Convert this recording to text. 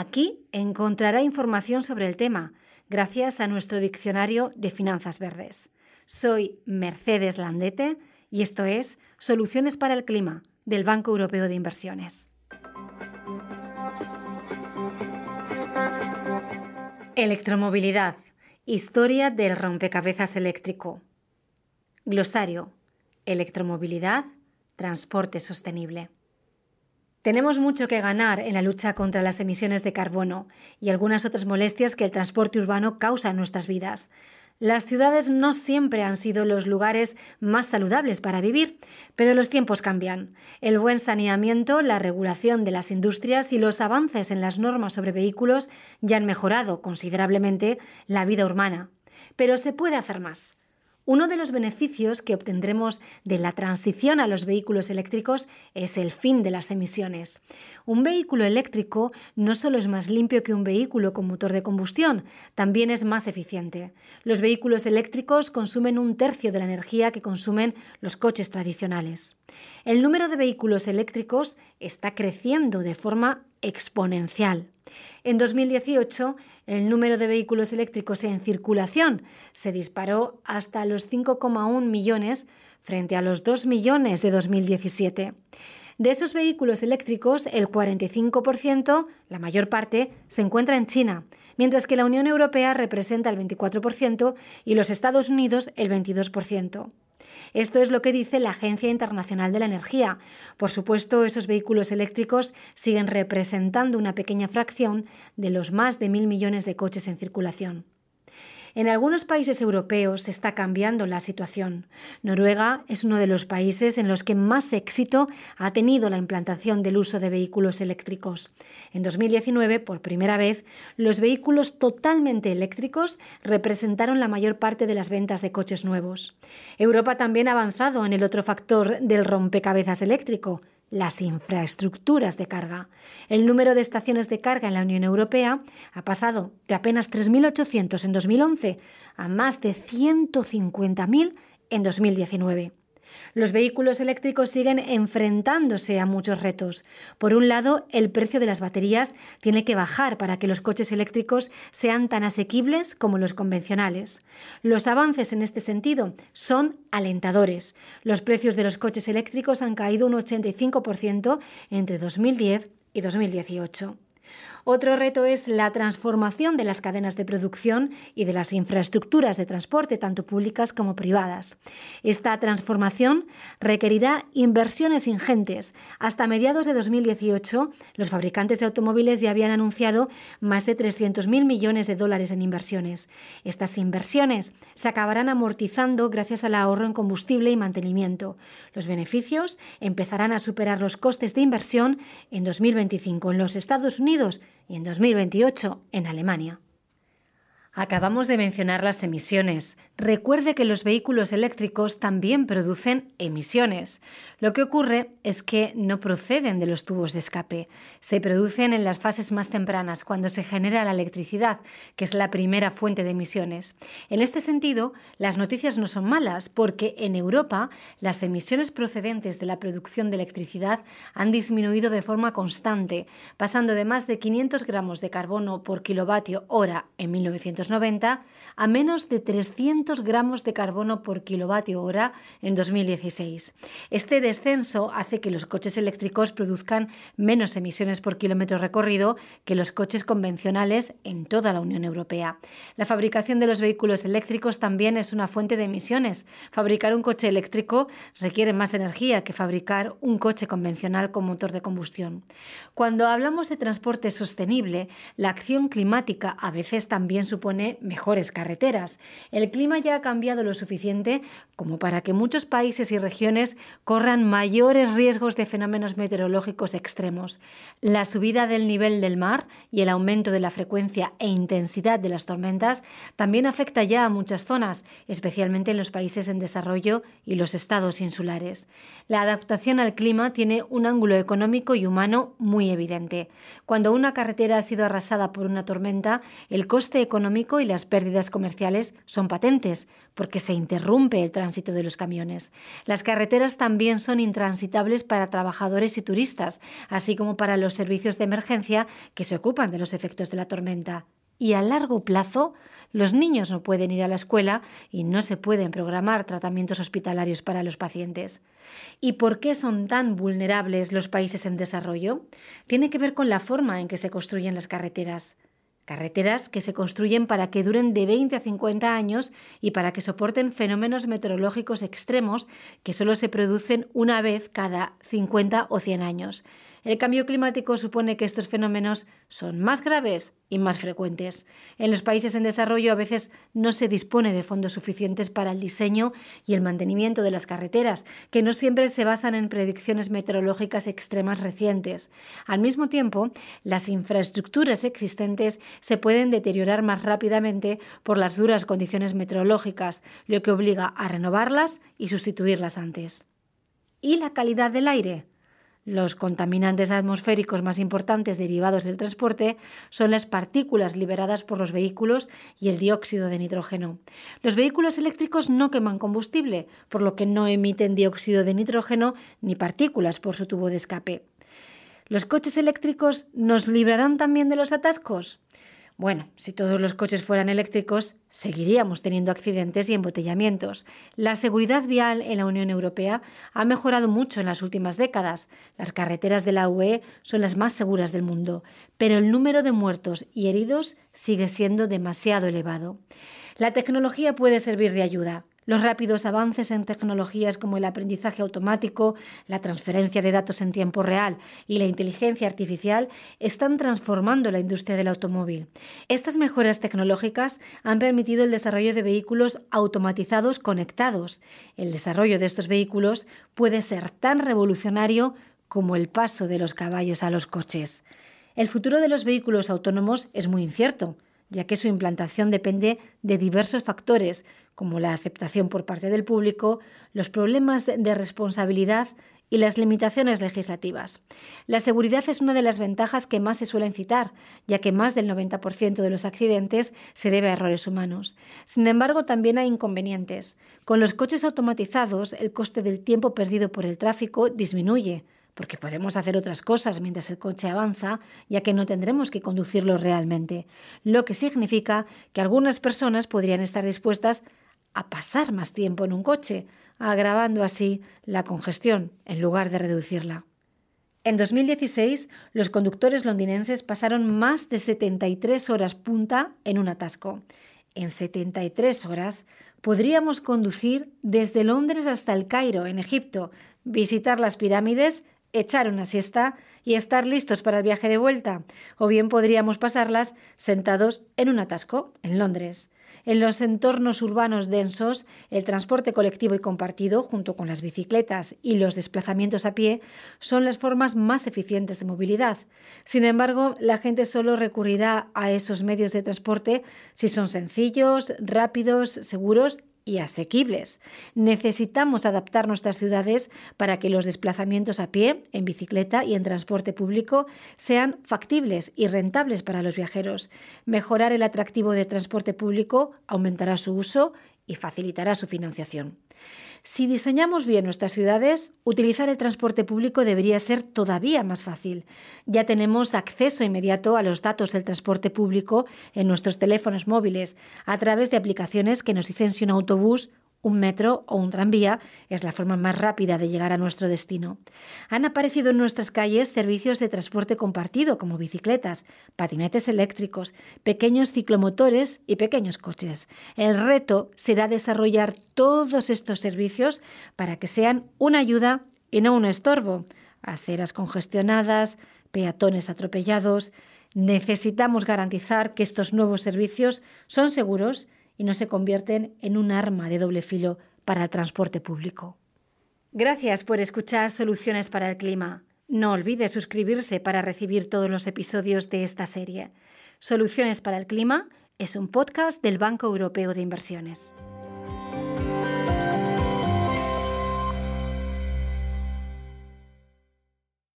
Aquí encontrará información sobre el tema, gracias a nuestro diccionario de finanzas verdes. Soy Mercedes Landete y esto es Soluciones para el Clima del Banco Europeo de Inversiones. Electromovilidad. Historia del rompecabezas eléctrico. Glosario. Electromovilidad. Transporte sostenible. Tenemos mucho que ganar en la lucha contra las emisiones de carbono y algunas otras molestias que el transporte urbano causa en nuestras vidas. Las ciudades no siempre han sido los lugares más saludables para vivir, pero los tiempos cambian. El buen saneamiento, la regulación de las industrias y los avances en las normas sobre vehículos ya han mejorado considerablemente la vida urbana. Pero se puede hacer más. Uno de los beneficios que obtendremos de la transición a los vehículos eléctricos es el fin de las emisiones. Un vehículo eléctrico no solo es más limpio que un vehículo con motor de combustión, también es más eficiente. Los vehículos eléctricos consumen un tercio de la energía que consumen los coches tradicionales. El número de vehículos eléctricos está creciendo de forma exponencial. En 2018, el número de vehículos eléctricos en circulación se disparó hasta los 5,1 millones frente a los 2 millones de 2017. De esos vehículos eléctricos, el 45%, la mayor parte, se encuentra en China, mientras que la Unión Europea representa el 24% y los Estados Unidos el 22%. Esto es lo que dice la Agencia Internacional de la Energía. Por supuesto, esos vehículos eléctricos siguen representando una pequeña fracción de los más de mil millones de coches en circulación. En algunos países europeos se está cambiando la situación. Noruega es uno de los países en los que más éxito ha tenido la implantación del uso de vehículos eléctricos. En 2019, por primera vez, los vehículos totalmente eléctricos representaron la mayor parte de las ventas de coches nuevos. Europa también ha avanzado en el otro factor del rompecabezas eléctrico, las infraestructuras de carga. El número de estaciones de carga en la Unión Europea ha pasado de apenas 3.800 en 2011 a más de 150.000 en 2019. Los vehículos eléctricos siguen enfrentándose a muchos retos. Por un lado, el precio de las baterías tiene que bajar para que los coches eléctricos sean tan asequibles como los convencionales. Los avances en este sentido son alentadores. Los precios de los coches eléctricos han caído un 85% entre 2010 y 2018. Otro reto es la transformación de las cadenas de producción y de las infraestructuras de transporte, tanto públicas como privadas. Esta transformación requerirá inversiones ingentes. Hasta mediados de 2018, los fabricantes de automóviles ya habían anunciado más de 300.000 millones de dólares en inversiones. Estas inversiones se acabarán amortizando gracias al ahorro en combustible y mantenimiento. Los beneficios empezarán a superar los costes de inversión en 2025 en los Estados Unidos y en 2028 en Alemania. Acabamos de mencionar las emisiones. Recuerde que los vehículos eléctricos también producen emisiones. Lo que ocurre es que no proceden de los tubos de escape. Se producen en las fases más tempranas, cuando se genera la electricidad, que es la primera fuente de emisiones. En este sentido, las noticias no son malas, porque en Europa las emisiones procedentes de la producción de electricidad han disminuido de forma constante, pasando de más de 500 gramos de carbono por kilovatio hora en 1990 a menos de 300 gramos de carbono por kilovatio hora en 2016. Este descenso hace que los coches eléctricos produzcan menos emisiones por kilómetro recorrido que los coches convencionales en toda la Unión Europea. La fabricación de los vehículos eléctricos también es una fuente de emisiones. Fabricar un coche eléctrico requiere más energía que fabricar un coche convencional con motor de combustión. Cuando hablamos de transporte sostenible, la acción climática a veces también supone supone mejores carreteras. El clima ya ha cambiado lo suficiente como para que muchos países y regiones corran mayores riesgos de fenómenos meteorológicos extremos. La subida del nivel del mar y el aumento de la frecuencia e intensidad de las tormentas también afecta ya a muchas zonas, especialmente en los países en desarrollo y los estados insulares. La adaptación al clima tiene un ángulo económico y humano muy evidente. Cuando una carretera ha sido arrasada por una tormenta, el coste económico y las pérdidas comerciales son patentes, porque se interrumpe el tránsito de los camiones. Las carreteras también son intransitables para trabajadores y turistas, así como para los servicios de emergencia que se ocupan de los efectos de la tormenta. Y a largo plazo, los niños no pueden ir a la escuela y no se pueden programar tratamientos hospitalarios para los pacientes. ¿Y por qué son tan vulnerables los países en desarrollo? Tiene que ver con la forma en que se construyen las carreteras. Carreteras que se construyen para que duren de 20 a 50 años y para que soporten fenómenos meteorológicos extremos que solo se producen una vez cada 50 o 100 años. El cambio climático supone que estos fenómenos son más graves y más frecuentes. En los países en desarrollo a veces no se dispone de fondos suficientes para el diseño y el mantenimiento de las carreteras, que no siempre se basan en predicciones meteorológicas extremas recientes. Al mismo tiempo, las infraestructuras existentes se pueden deteriorar más rápidamente por las duras condiciones meteorológicas, lo que obliga a renovarlas y sustituirlas antes. ¿Y la calidad del aire? Los contaminantes atmosféricos más importantes derivados del transporte son las partículas liberadas por los vehículos y el dióxido de nitrógeno. Los vehículos eléctricos no queman combustible, por lo que no emiten dióxido de nitrógeno ni partículas por su tubo de escape. ¿Los coches eléctricos nos librarán también de los atascos? Bueno, si todos los coches fueran eléctricos, seguiríamos teniendo accidentes y embotellamientos. La seguridad vial en la Unión Europea ha mejorado mucho en las últimas décadas. Las carreteras de la UE son las más seguras del mundo, pero el número de muertos y heridos sigue siendo demasiado elevado. La tecnología puede servir de ayuda. Los rápidos avances en tecnologías como el aprendizaje automático, la transferencia de datos en tiempo real y la inteligencia artificial están transformando la industria del automóvil. Estas mejoras tecnológicas han permitido el desarrollo de vehículos automatizados conectados. El desarrollo de estos vehículos puede ser tan revolucionario como el paso de los caballos a los coches. El futuro de los vehículos autónomos es muy incierto ya que su implantación depende de diversos factores, como la aceptación por parte del público, los problemas de responsabilidad y las limitaciones legislativas. La seguridad es una de las ventajas que más se suelen citar, ya que más del 90% de los accidentes se debe a errores humanos. Sin embargo, también hay inconvenientes. Con los coches automatizados, el coste del tiempo perdido por el tráfico disminuye, porque podemos hacer otras cosas mientras el coche avanza, ya que no tendremos que conducirlo realmente, lo que significa que algunas personas podrían estar dispuestas a pasar más tiempo en un coche, agravando así la congestión en lugar de reducirla. En 2016, los conductores londinenses pasaron más de 73 horas punta en un atasco. En 73 horas podríamos conducir desde Londres hasta el Cairo, en Egipto, visitar las pirámides echar una siesta y estar listos para el viaje de vuelta, o bien podríamos pasarlas sentados en un atasco en Londres. En los entornos urbanos densos, el transporte colectivo y compartido, junto con las bicicletas y los desplazamientos a pie, son las formas más eficientes de movilidad. Sin embargo, la gente solo recurrirá a esos medios de transporte si son sencillos, rápidos, seguros y asequibles. Necesitamos adaptar nuestras ciudades para que los desplazamientos a pie, en bicicleta y en transporte público sean factibles y rentables para los viajeros. Mejorar el atractivo de transporte público aumentará su uso y facilitará su financiación. Si diseñamos bien nuestras ciudades, utilizar el transporte público debería ser todavía más fácil. Ya tenemos acceso inmediato a los datos del transporte público en nuestros teléfonos móviles a través de aplicaciones que nos dicen si un autobús un metro o un tranvía es la forma más rápida de llegar a nuestro destino. Han aparecido en nuestras calles servicios de transporte compartido como bicicletas, patinetes eléctricos, pequeños ciclomotores y pequeños coches. El reto será desarrollar todos estos servicios para que sean una ayuda y no un estorbo. Aceras congestionadas, peatones atropellados, Necesitamos garantizar que estos nuevos servicios son seguros y no se convierten en un arma de doble filo para el transporte público. Gracias por escuchar Soluciones para el Clima. No olvide suscribirse para recibir todos los episodios de esta serie. Soluciones para el Clima es un podcast del Banco Europeo de Inversiones.